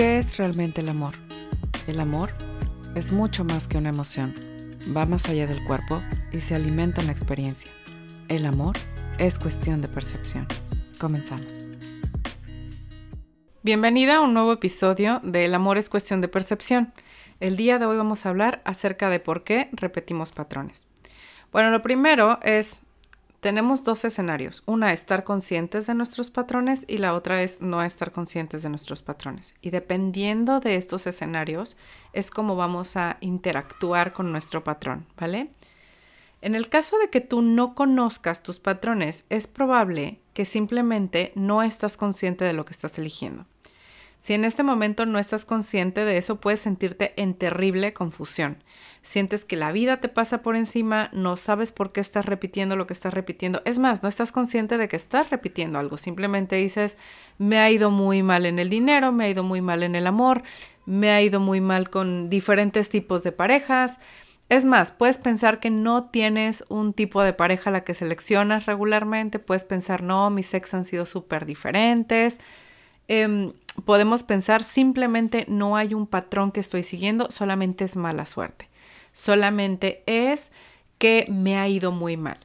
¿Qué es realmente el amor? El amor es mucho más que una emoción. Va más allá del cuerpo y se alimenta en la experiencia. El amor es cuestión de percepción. Comenzamos. Bienvenida a un nuevo episodio de El amor es cuestión de percepción. El día de hoy vamos a hablar acerca de por qué repetimos patrones. Bueno, lo primero es tenemos dos escenarios. Una, estar conscientes de nuestros patrones y la otra es no estar conscientes de nuestros patrones. Y dependiendo de estos escenarios es como vamos a interactuar con nuestro patrón, ¿vale? En el caso de que tú no conozcas tus patrones, es probable que simplemente no estás consciente de lo que estás eligiendo. Si en este momento no estás consciente de eso, puedes sentirte en terrible confusión. Sientes que la vida te pasa por encima, no sabes por qué estás repitiendo lo que estás repitiendo. Es más, no estás consciente de que estás repitiendo algo. Simplemente dices, me ha ido muy mal en el dinero, me ha ido muy mal en el amor, me ha ido muy mal con diferentes tipos de parejas. Es más, puedes pensar que no tienes un tipo de pareja a la que seleccionas regularmente, puedes pensar, no, mis ex han sido súper diferentes. Em, podemos pensar simplemente no hay un patrón que estoy siguiendo, solamente es mala suerte. Solamente es que me ha ido muy mal.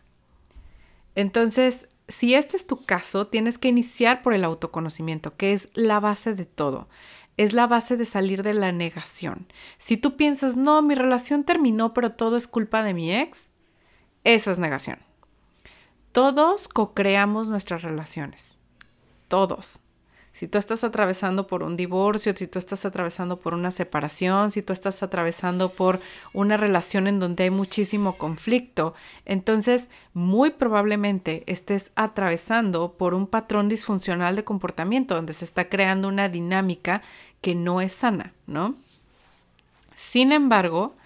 Entonces, si este es tu caso, tienes que iniciar por el autoconocimiento, que es la base de todo. Es la base de salir de la negación. Si tú piensas, no, mi relación terminó, pero todo es culpa de mi ex, eso es negación. Todos co-creamos nuestras relaciones. Todos. Si tú estás atravesando por un divorcio, si tú estás atravesando por una separación, si tú estás atravesando por una relación en donde hay muchísimo conflicto, entonces muy probablemente estés atravesando por un patrón disfuncional de comportamiento donde se está creando una dinámica que no es sana, ¿no? Sin embargo,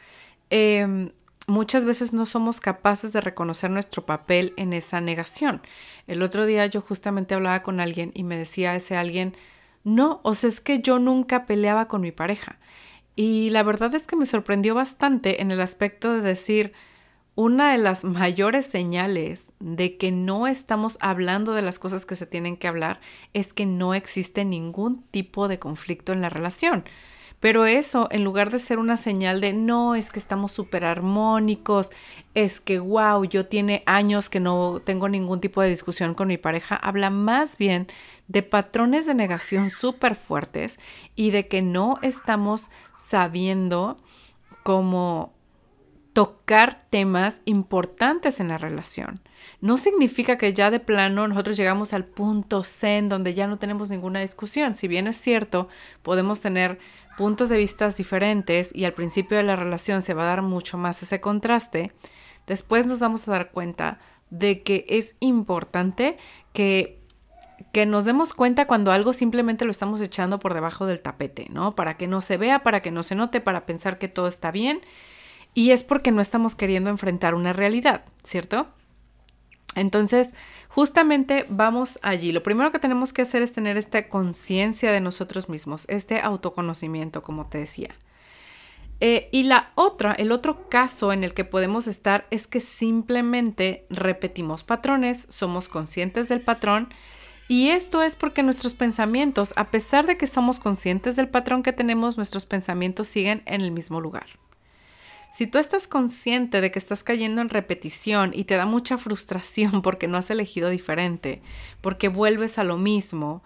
eh, muchas veces no somos capaces de reconocer nuestro papel en esa negación. El otro día yo justamente hablaba con alguien y me decía ese alguien, no, o sea, es que yo nunca peleaba con mi pareja. Y la verdad es que me sorprendió bastante en el aspecto de decir, una de las mayores señales de que no estamos hablando de las cosas que se tienen que hablar es que no existe ningún tipo de conflicto en la relación. Pero eso, en lugar de ser una señal de no, es que estamos súper armónicos, es que wow, yo tiene años que no tengo ningún tipo de discusión con mi pareja, habla más bien de patrones de negación súper fuertes y de que no estamos sabiendo cómo tocar temas importantes en la relación. No significa que ya de plano nosotros llegamos al punto zen donde ya no tenemos ninguna discusión. Si bien es cierto, podemos tener puntos de vista diferentes y al principio de la relación se va a dar mucho más ese contraste, después nos vamos a dar cuenta de que es importante que que nos demos cuenta cuando algo simplemente lo estamos echando por debajo del tapete, ¿no? Para que no se vea, para que no se note, para pensar que todo está bien y es porque no estamos queriendo enfrentar una realidad, ¿cierto? Entonces, justamente vamos allí. Lo primero que tenemos que hacer es tener esta conciencia de nosotros mismos, este autoconocimiento, como te decía. Eh, y la otra, el otro caso en el que podemos estar es que simplemente repetimos patrones, somos conscientes del patrón y esto es porque nuestros pensamientos, a pesar de que somos conscientes del patrón que tenemos, nuestros pensamientos siguen en el mismo lugar. Si tú estás consciente de que estás cayendo en repetición y te da mucha frustración porque no has elegido diferente, porque vuelves a lo mismo,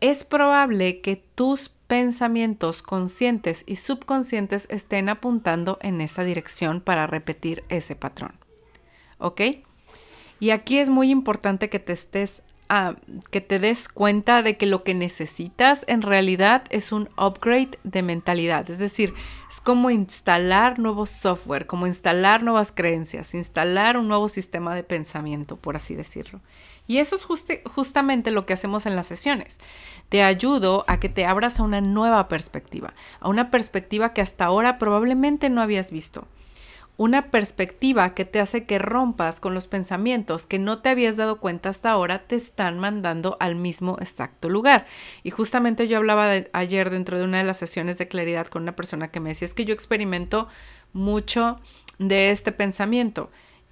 es probable que tus pensamientos conscientes y subconscientes estén apuntando en esa dirección para repetir ese patrón. ¿Ok? Y aquí es muy importante que te estés que te des cuenta de que lo que necesitas en realidad es un upgrade de mentalidad. Es decir, es como instalar nuevo software, como instalar nuevas creencias, instalar un nuevo sistema de pensamiento, por así decirlo. Y eso es justamente lo que hacemos en las sesiones. Te ayudo a que te abras a una nueva perspectiva, a una perspectiva que hasta ahora probablemente no habías visto una perspectiva que te hace que rompas con los pensamientos que no te habías dado cuenta hasta ahora te están mandando al mismo exacto lugar. Y justamente yo hablaba ayer dentro de una de las sesiones de claridad con una persona que me decía es que yo experimento mucho de este pensamiento.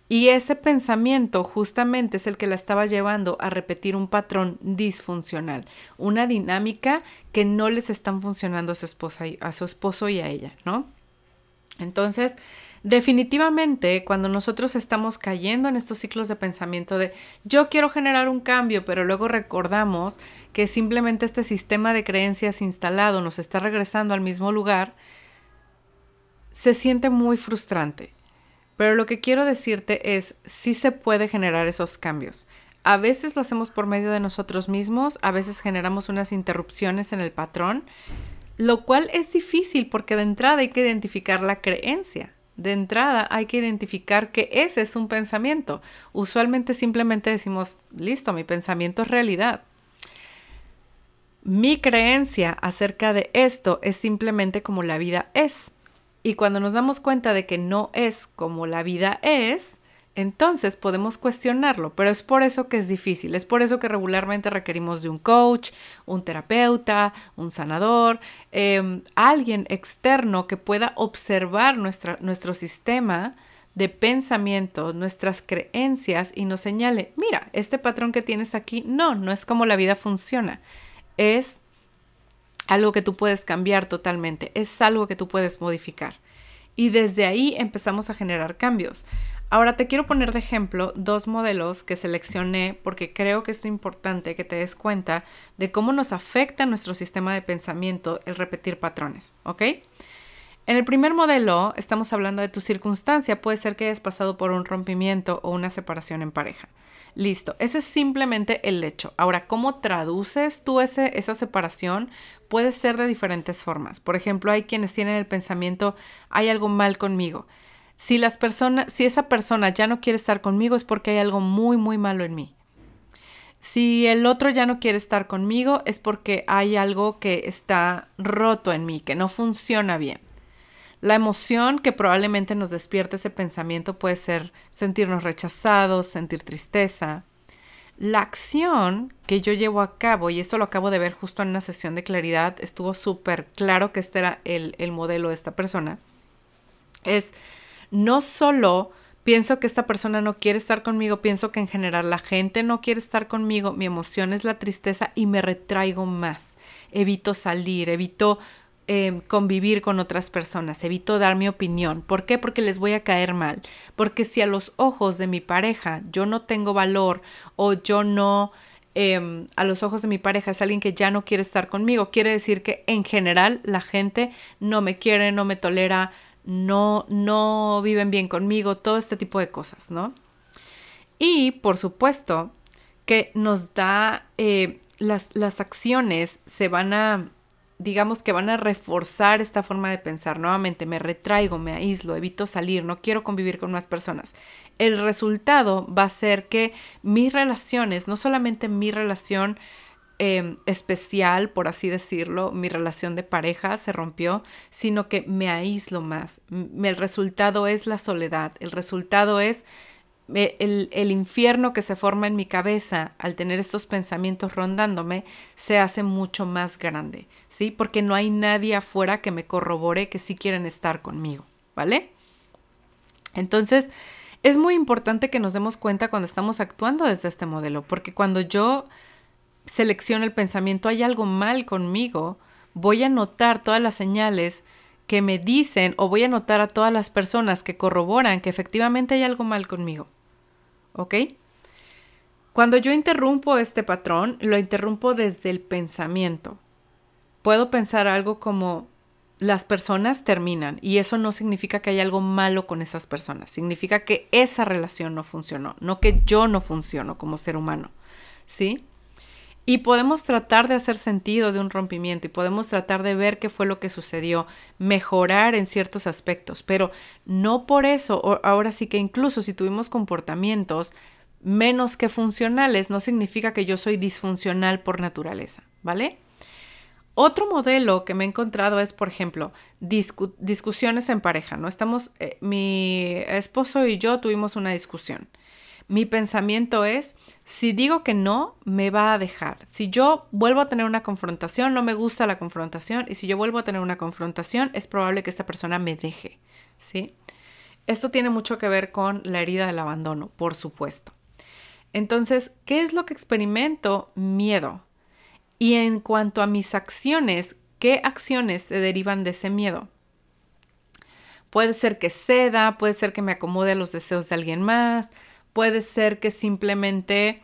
Y ese pensamiento justamente es el que la estaba llevando a repetir un patrón disfuncional, una dinámica que no les están funcionando a su, esposa y, a su esposo y a ella, ¿no? Entonces, definitivamente, cuando nosotros estamos cayendo en estos ciclos de pensamiento de yo quiero generar un cambio, pero luego recordamos que simplemente este sistema de creencias instalado nos está regresando al mismo lugar, se siente muy frustrante. Pero lo que quiero decirte es, sí se puede generar esos cambios. A veces lo hacemos por medio de nosotros mismos, a veces generamos unas interrupciones en el patrón, lo cual es difícil porque de entrada hay que identificar la creencia. De entrada hay que identificar que ese es un pensamiento. Usualmente simplemente decimos, listo, mi pensamiento es realidad. Mi creencia acerca de esto es simplemente como la vida es. Y cuando nos damos cuenta de que no es como la vida es, entonces podemos cuestionarlo, pero es por eso que es difícil, es por eso que regularmente requerimos de un coach, un terapeuta, un sanador, em, alguien externo que pueda observar nuestra, nuestro sistema de pensamiento, nuestras creencias y nos señale, mira, este patrón que tienes aquí, no, no es como la vida funciona, es algo que tú puedes cambiar totalmente, es algo que tú puedes modificar. Y desde ahí empezamos a generar cambios. Ahora te quiero poner de ejemplo dos modelos que seleccioné porque creo que es importante que te des cuenta de cómo nos afecta nuestro sistema de pensamiento el repetir patrones, ¿ok? En el primer modelo estamos hablando de tu circunstancia. Puede ser que hayas pasado por un rompimiento o una separación en pareja. Listo, ese es simplemente el hecho. Ahora, ¿cómo traduces tú ese, esa separación? Puede ser de diferentes formas. Por ejemplo, hay quienes tienen el pensamiento, hay algo mal conmigo. Si, las personas, si esa persona ya no quiere estar conmigo es porque hay algo muy, muy malo en mí. Si el otro ya no quiere estar conmigo es porque hay algo que está roto en mí, que no funciona bien. La emoción que probablemente nos despierte ese pensamiento puede ser sentirnos rechazados, sentir tristeza. La acción que yo llevo a cabo, y esto lo acabo de ver justo en una sesión de claridad, estuvo súper claro que este era el, el modelo de esta persona, es no solo pienso que esta persona no quiere estar conmigo, pienso que en general la gente no quiere estar conmigo, mi emoción es la tristeza y me retraigo más, evito salir, evito Em, convivir con otras personas, evito dar mi opinión. ¿Por qué? Porque les voy a caer mal. Porque si a los ojos de mi pareja yo no tengo valor o yo no, em, a los ojos de mi pareja es alguien que ya no quiere estar conmigo, quiere decir que en general la gente no me quiere, no me tolera, no, no viven bien conmigo, todo este tipo de cosas, ¿no? Y por supuesto que nos da, eh, las, las acciones se van a digamos que van a reforzar esta forma de pensar. Nuevamente, me retraigo, me aíslo, evito salir, no quiero convivir con más personas. El resultado va a ser que mis relaciones, no solamente mi relación em, especial, por así decirlo, mi relación de pareja se rompió, sino que me aíslo más. El resultado es la soledad, el resultado es el, infierno que se forma en mi cabeza al tener estos pensamientos rondándome se hace mucho más grande, ¿sí? Porque no hay nadie afuera que me corrobore que sí quieren estar conmigo, ¿vale? Entonces, es muy importante que nos demos cuenta cuando estamos actuando desde este modelo, porque cuando yo selecciono el pensamiento, hay algo mal conmigo, voy a notar todas las señales que me dicen o voy a notar a todas las personas que corroboran que efectivamente hay algo mal conmigo. ¿Ok? Cuando yo interrumpo este patrón, lo interrumpo desde el pensamiento. Puedo pensar algo como las personas terminan y eso no significa que hay algo malo con esas personas, significa que esa relación no funcionó, no que yo no funciono como ser humano. ¿Sí? Y podemos tratar de hacer sentido de un rompimiento y podemos tratar de ver qué fue lo que sucedió, mejorar en ciertos aspectos, pero no por eso, ahora sí que incluso si tuvimos comportamientos menos que funcionales, no significa que yo soy disfuncional por naturaleza, ¿vale? Otro modelo que me he encontrado es, por ejemplo, discusiones en pareja, ¿no? Estamos, eh, mi esposo y yo tuvimos una discusión mi pensamiento es, si digo que no, me va a dejar. Si yo vuelvo a tener una confrontación, no me gusta la confrontación, y si yo vuelvo a tener una confrontación, es probable que esta persona me deje, ¿sí? Esto tiene mucho que ver con la herida del abandono, por supuesto. Entonces, ¿qué es lo que experimento? Miedo. Y en cuanto a mis acciones, ¿qué acciones se derivan de ese miedo? Puede ser que ceda, puede ser que me acomode a los deseos de alguien más, puede ser que simplemente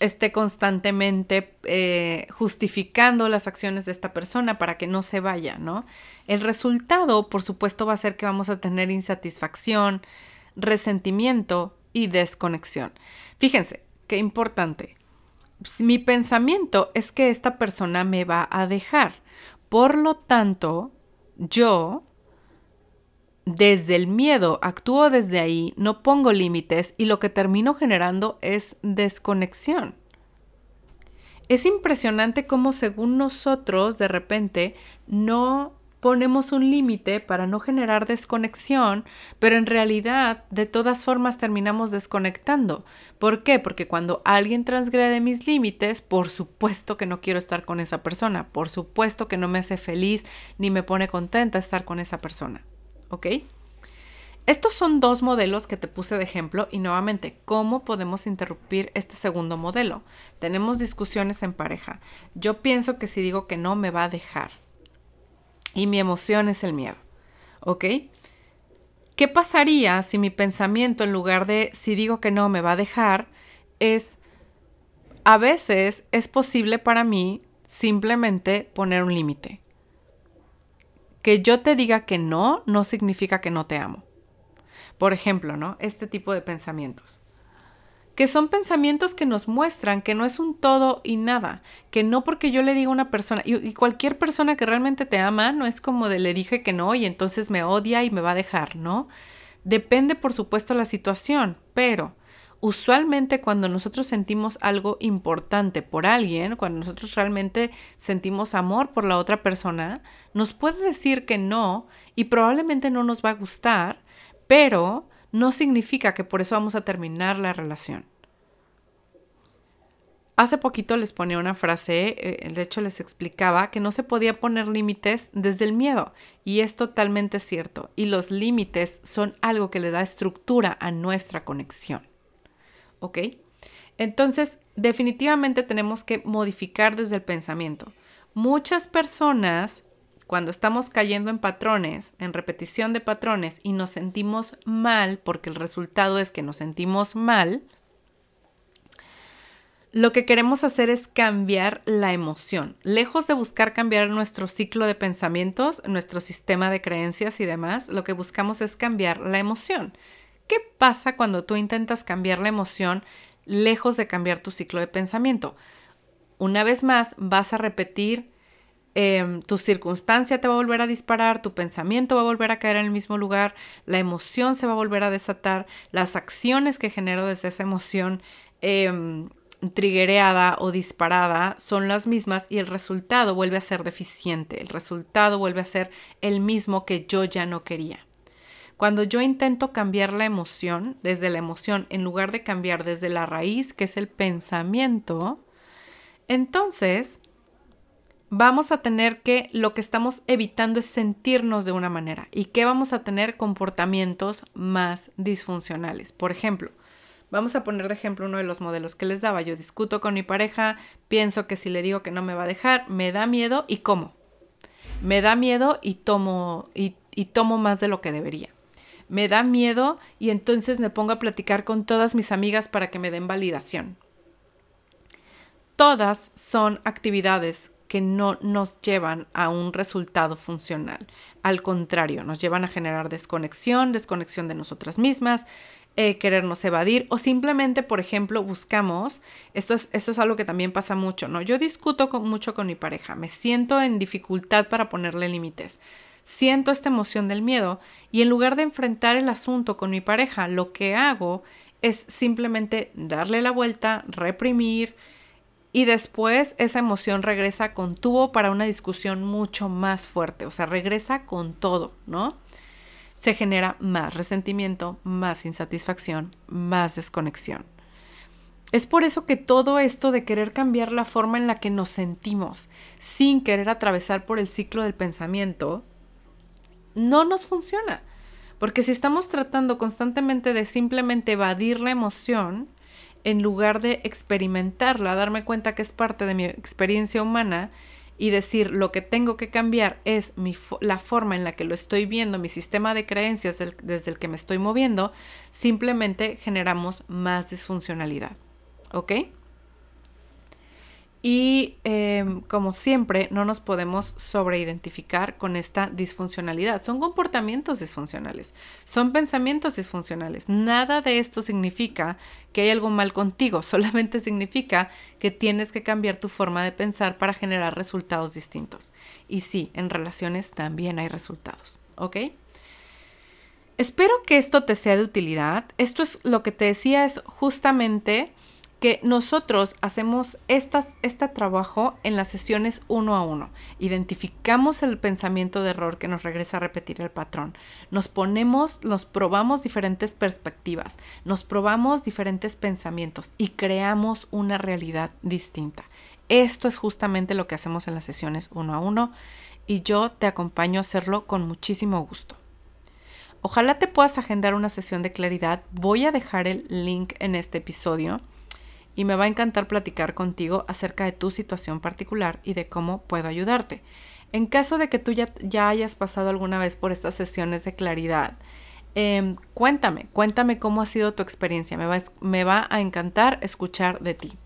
esté constantemente eh, justificando las acciones de esta persona para que no se vaya, ¿no? El resultado, por supuesto, va a ser que vamos a tener insatisfacción, resentimiento y desconexión. Fíjense, qué importante. Mi pensamiento es que esta persona me va a dejar. Por lo tanto, yo desde el miedo, actúo desde ahí, no pongo límites y lo que termino generando es desconexión. Es impresionante cómo según nosotros de repente no ponemos un límite para no generar desconexión, pero en realidad de todas formas terminamos desconectando. ¿Por qué? Porque cuando alguien transgrede mis límites, por supuesto que no quiero estar con esa persona, por supuesto que no me hace feliz ni me pone contenta estar con esa persona. ¿Ok? Estos son dos modelos que te puse de ejemplo y nuevamente, ¿cómo podemos interrumpir este segundo modelo? Tenemos discusiones en pareja. Yo pienso que si digo que no, me va a dejar. Y mi emoción es el miedo, ¿ok? ¿Qué pasaría si mi pensamiento en lugar de si digo que no, me va a dejar, es, a veces es posible para mí simplemente poner un límite? Que yo te diga que no no significa que no te amo. Por ejemplo, ¿no? Este tipo de pensamientos. Que son pensamientos que nos muestran que no es un todo y nada, que no porque yo le diga a una persona, y, cualquier persona que realmente te ama, no es como de le dije que no y entonces me odia y me va a dejar, ¿no? Depende, por supuesto, la situación, pero usualmente cuando nosotros sentimos algo importante por alguien, cuando nosotros realmente sentimos amor por la otra persona, nos puede decir que no y probablemente no nos va a gustar, pero no significa que por eso vamos a terminar la relación. Hace poquito les ponía una frase, eh, de hecho les explicaba que no se podía poner límites desde el miedo y es totalmente cierto y los límites son algo que le da estructura a nuestra conexión. ¿Ok? Entonces, definitivamente tenemos que modificar desde el pensamiento. Muchas personas, cuando estamos cayendo en patrones, en repetición de patrones y nos sentimos mal, porque el resultado es que nos sentimos mal, lo que queremos hacer es cambiar la emoción. Lejos de buscar cambiar nuestro ciclo de pensamientos, nuestro sistema de creencias y demás, lo que buscamos es cambiar la emoción. ¿Qué pasa cuando tú intentas cambiar la emoción lejos de cambiar tu ciclo de pensamiento? Una vez más, vas a repetir, em, tu circunstancia te va a volver a disparar, tu pensamiento va a volver a caer en el mismo lugar, la emoción se va a volver a desatar, las acciones que genero desde esa emoción eh, triggereada o disparada son las mismas y el resultado vuelve a ser deficiente, el resultado vuelve a ser el mismo que yo ya no quería. Cuando yo intento cambiar la emoción, desde la emoción, en lugar de cambiar desde la raíz, que es el pensamiento, entonces vamos a tener que lo que estamos evitando es sentirnos de una manera y que vamos a tener comportamientos más disfuncionales. Por ejemplo, vamos a poner de ejemplo uno de los modelos que les daba. Yo discuto con mi pareja, pienso que si le digo que no me va a dejar, me da miedo y cómo. Me da miedo y tomo, y, y tomo más de lo que debería me da miedo y entonces me pongo a platicar con todas mis amigas para que me den validación. Todas son actividades que no nos llevan a un resultado funcional. Al contrario, nos llevan a generar desconexión, desconexión de nosotras mismas, eh, querernos evadir o simplemente, por ejemplo, buscamos, esto es, esto es algo que también pasa mucho, ¿no? Yo discuto mucho con mi pareja, me siento en dificultad para ponerle límites siento esta emoción del miedo y en lugar de enfrentar el asunto con mi pareja, lo que hago es simplemente darle la vuelta, reprimir y después esa emoción regresa con tubo para una discusión mucho más fuerte, o sea, regresa con todo, ¿no? Se genera más resentimiento, más insatisfacción, más desconexión. Es por eso que todo esto de querer cambiar la forma en la que nos sentimos, sin querer atravesar por el ciclo del pensamiento, no nos funciona. Porque si estamos tratando constantemente de simplemente evadir la emoción, en lugar de experimentarla, darme cuenta que es parte de mi experiencia humana y decir lo que tengo que cambiar es mi la forma en la que lo estoy viendo, mi sistema de creencias desde el que me estoy moviendo, simplemente generamos más disfuncionalidad. ¿Ok? Y em, como siempre, no nos podemos sobreidentificar con esta disfuncionalidad. Son comportamientos disfuncionales, son pensamientos disfuncionales. Nada de esto significa que hay algo mal contigo, solamente significa que tienes que cambiar tu forma de pensar para generar resultados distintos. Y sí, en relaciones también hay resultados, ¿ok? Espero que esto te sea de utilidad. Esto es lo que te decía, es justamente que nosotros hacemos estas, este trabajo en las sesiones uno a uno. Identificamos el pensamiento de error que nos regresa a repetir el patrón. Nos ponemos, nos probamos diferentes perspectivas, nos probamos diferentes pensamientos y creamos una realidad distinta. Esto es justamente lo que hacemos en las sesiones uno a uno y yo te acompaño a hacerlo con muchísimo gusto. Ojalá te puedas agendar una sesión de claridad. Voy a dejar el link en este episodio y me va a encantar platicar contigo acerca de tu situación particular y de cómo puedo ayudarte. En caso de que tú ya, ya hayas pasado alguna vez por estas sesiones de claridad, em, cuéntame, cuéntame cómo ha sido tu experiencia. Me va, me va a encantar escuchar de ti.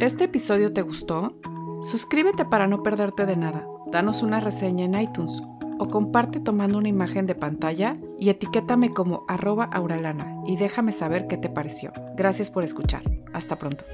¿Este episodio te gustó? Suscríbete para no perderte de nada. Danos una reseña en iTunes o comparte tomando una imagen de pantalla y etiquétame como arroba auralana y déjame saber qué te pareció. Gracias por escuchar. Hasta pronto.